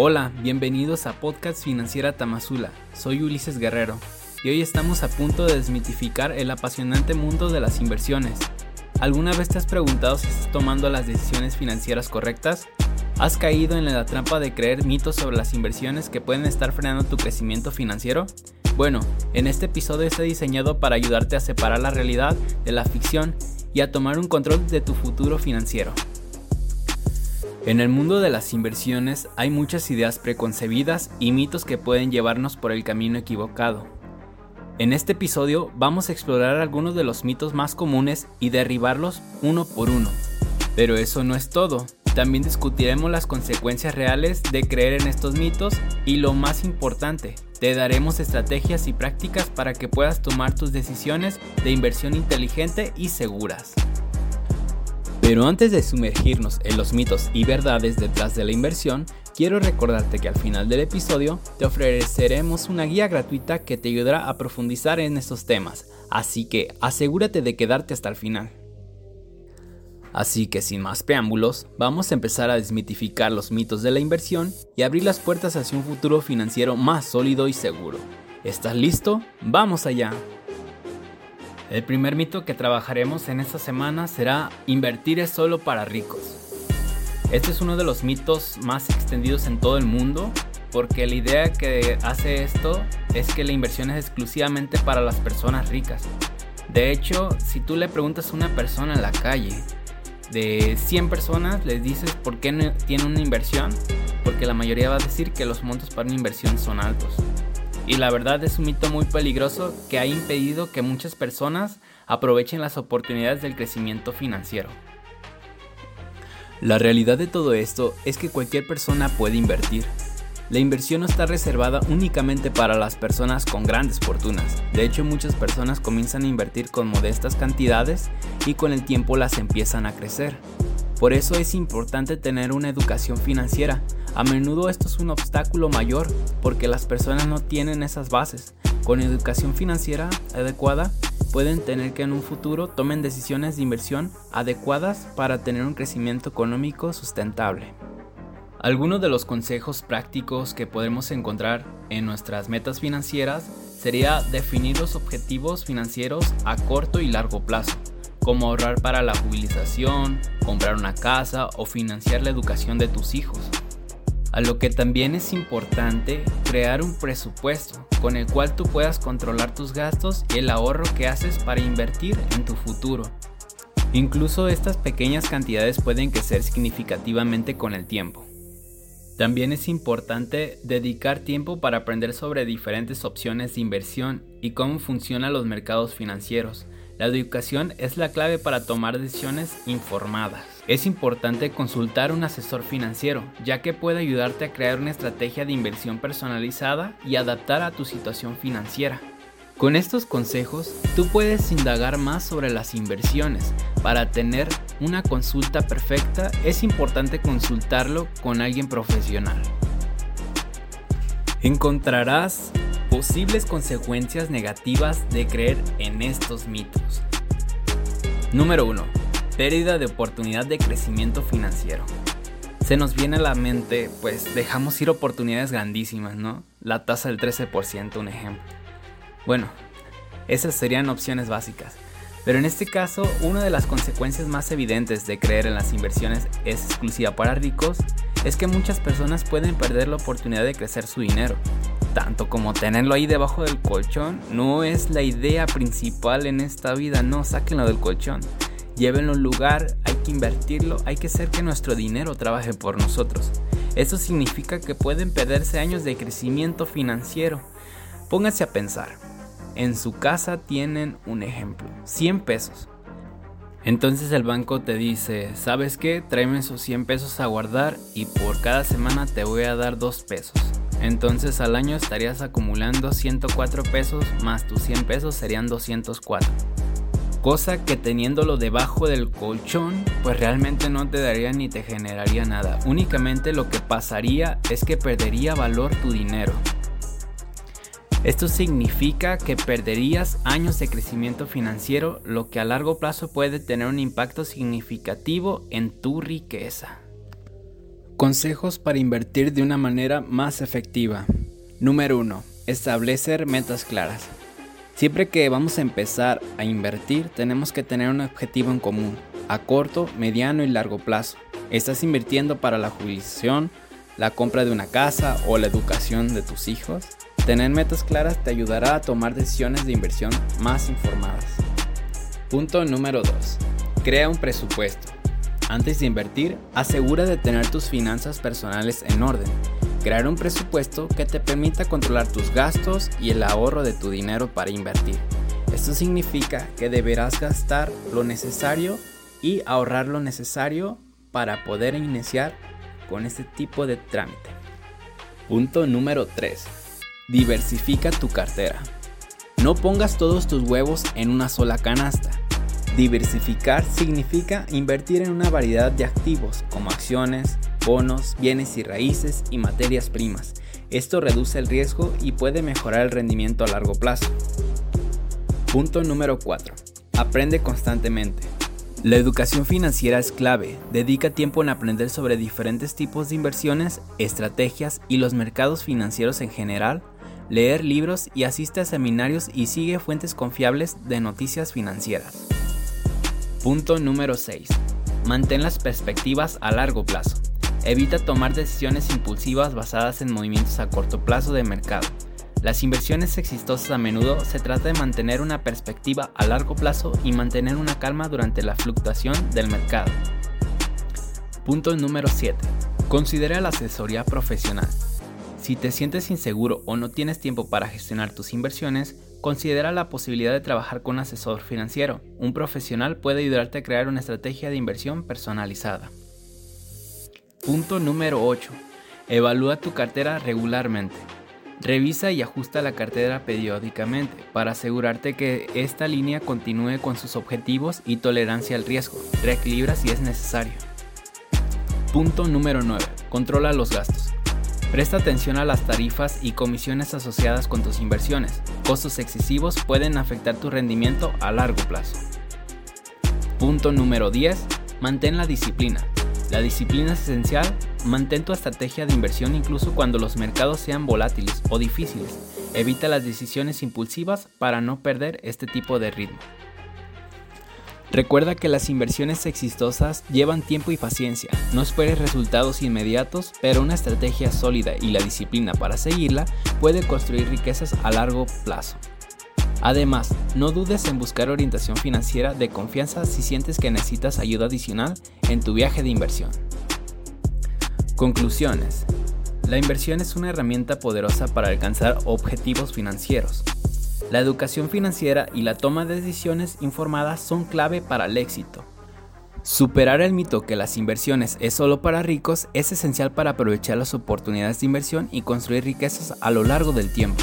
Hola, bienvenidos a Podcast Financiera Tamazula. Soy Ulises Guerrero y hoy estamos a punto de desmitificar el apasionante mundo de las inversiones. ¿Alguna vez te has preguntado si estás tomando las decisiones financieras correctas? ¿Has caído en la trampa de creer mitos sobre las inversiones que pueden estar frenando tu crecimiento financiero? Bueno, en este episodio está diseñado para ayudarte a separar la realidad de la ficción y a tomar un control de tu futuro financiero. En el mundo de las inversiones hay muchas ideas preconcebidas y mitos que pueden llevarnos por el camino equivocado. En este episodio vamos a explorar algunos de los mitos más comunes y derribarlos uno por uno. Pero eso no es todo. También discutiremos las consecuencias reales de creer en estos mitos y lo más importante, te daremos estrategias y prácticas para que puedas tomar tus decisiones de inversión inteligente y seguras. Pero antes de sumergirnos en los mitos y verdades detrás de la inversión, quiero recordarte que al final del episodio te ofreceremos una guía gratuita que te ayudará a profundizar en estos temas, así que asegúrate de quedarte hasta el final. Así que sin más preámbulos, vamos a empezar a desmitificar los mitos de la inversión y abrir las puertas hacia un futuro financiero más sólido y seguro. ¿Estás listo? ¡Vamos allá! El primer mito que trabajaremos en esta semana será invertir es solo para ricos. Este es uno de los mitos más extendidos en todo el mundo porque la idea que hace esto es que la inversión es exclusivamente para las personas ricas. De hecho, si tú le preguntas a una persona en la calle, de 100 personas les dices por qué no tiene una inversión, porque la mayoría va a decir que los montos para una inversión son altos. Y la verdad es un mito muy peligroso que ha impedido que muchas personas aprovechen las oportunidades del crecimiento financiero. La realidad de todo esto es que cualquier persona puede invertir. La inversión no está reservada únicamente para las personas con grandes fortunas. De hecho, muchas personas comienzan a invertir con modestas cantidades y con el tiempo las empiezan a crecer. Por eso es importante tener una educación financiera. A menudo esto es un obstáculo mayor porque las personas no tienen esas bases. Con educación financiera adecuada pueden tener que en un futuro tomen decisiones de inversión adecuadas para tener un crecimiento económico sustentable. Algunos de los consejos prácticos que podemos encontrar en nuestras metas financieras sería definir los objetivos financieros a corto y largo plazo como ahorrar para la jubilización, comprar una casa o financiar la educación de tus hijos. A lo que también es importante crear un presupuesto con el cual tú puedas controlar tus gastos y el ahorro que haces para invertir en tu futuro. Incluso estas pequeñas cantidades pueden crecer significativamente con el tiempo. También es importante dedicar tiempo para aprender sobre diferentes opciones de inversión y cómo funcionan los mercados financieros, la educación es la clave para tomar decisiones informadas. Es importante consultar un asesor financiero, ya que puede ayudarte a crear una estrategia de inversión personalizada y adaptar a tu situación financiera. Con estos consejos, tú puedes indagar más sobre las inversiones. Para tener una consulta perfecta, es importante consultarlo con alguien profesional. Encontrarás Posibles consecuencias negativas de creer en estos mitos. Número 1. Pérdida de oportunidad de crecimiento financiero. Se nos viene a la mente, pues dejamos ir oportunidades grandísimas, ¿no? La tasa del 13%, un ejemplo. Bueno, esas serían opciones básicas. Pero en este caso, una de las consecuencias más evidentes de creer en las inversiones es exclusiva para ricos, es que muchas personas pueden perder la oportunidad de crecer su dinero tanto como tenerlo ahí debajo del colchón no es la idea principal en esta vida, no, sáquenlo del colchón. Llévenlo a un lugar, hay que invertirlo, hay que hacer que nuestro dinero trabaje por nosotros. Eso significa que pueden perderse años de crecimiento financiero. Pónganse a pensar. En su casa tienen un ejemplo, 100 pesos. Entonces el banco te dice, ¿sabes qué? Tráeme esos 100 pesos a guardar y por cada semana te voy a dar 2 pesos. Entonces al año estarías acumulando 104 pesos más tus 100 pesos serían 204. Cosa que teniéndolo debajo del colchón, pues realmente no te daría ni te generaría nada. Únicamente lo que pasaría es que perdería valor tu dinero. Esto significa que perderías años de crecimiento financiero, lo que a largo plazo puede tener un impacto significativo en tu riqueza. Consejos para invertir de una manera más efectiva. Número 1. Establecer metas claras. Siempre que vamos a empezar a invertir tenemos que tener un objetivo en común, a corto, mediano y largo plazo. ¿Estás invirtiendo para la jubilación, la compra de una casa o la educación de tus hijos? Tener metas claras te ayudará a tomar decisiones de inversión más informadas. Punto número 2. Crea un presupuesto. Antes de invertir, asegura de tener tus finanzas personales en orden. Crear un presupuesto que te permita controlar tus gastos y el ahorro de tu dinero para invertir. Esto significa que deberás gastar lo necesario y ahorrar lo necesario para poder iniciar con este tipo de trámite. Punto número 3. Diversifica tu cartera. No pongas todos tus huevos en una sola canasta. Diversificar significa invertir en una variedad de activos como acciones, bonos, bienes y raíces y materias primas. Esto reduce el riesgo y puede mejorar el rendimiento a largo plazo. Punto número 4. Aprende constantemente. La educación financiera es clave. Dedica tiempo en aprender sobre diferentes tipos de inversiones, estrategias y los mercados financieros en general, leer libros y asiste a seminarios y sigue fuentes confiables de noticias financieras. Punto número 6. Mantén las perspectivas a largo plazo. Evita tomar decisiones impulsivas basadas en movimientos a corto plazo de mercado. Las inversiones exitosas a menudo se trata de mantener una perspectiva a largo plazo y mantener una calma durante la fluctuación del mercado. Punto número 7. Considera la asesoría profesional. Si te sientes inseguro o no tienes tiempo para gestionar tus inversiones, considera la posibilidad de trabajar con un asesor financiero. Un profesional puede ayudarte a crear una estrategia de inversión personalizada. Punto número 8. Evalúa tu cartera regularmente. Revisa y ajusta la cartera periódicamente para asegurarte que esta línea continúe con sus objetivos y tolerancia al riesgo. Reequilibra si es necesario. Punto número 9. Controla los gastos. Presta atención a las tarifas y comisiones asociadas con tus inversiones. Costos excesivos pueden afectar tu rendimiento a largo plazo. Punto número 10. Mantén la disciplina. La disciplina es esencial. Mantén tu estrategia de inversión incluso cuando los mercados sean volátiles o difíciles. Evita las decisiones impulsivas para no perder este tipo de ritmo. Recuerda que las inversiones exitosas llevan tiempo y paciencia. No esperes resultados inmediatos, pero una estrategia sólida y la disciplina para seguirla puede construir riquezas a largo plazo. Además, no dudes en buscar orientación financiera de confianza si sientes que necesitas ayuda adicional en tu viaje de inversión. Conclusiones. La inversión es una herramienta poderosa para alcanzar objetivos financieros. La educación financiera y la toma de decisiones informadas son clave para el éxito. Superar el mito que las inversiones es solo para ricos es esencial para aprovechar las oportunidades de inversión y construir riquezas a lo largo del tiempo.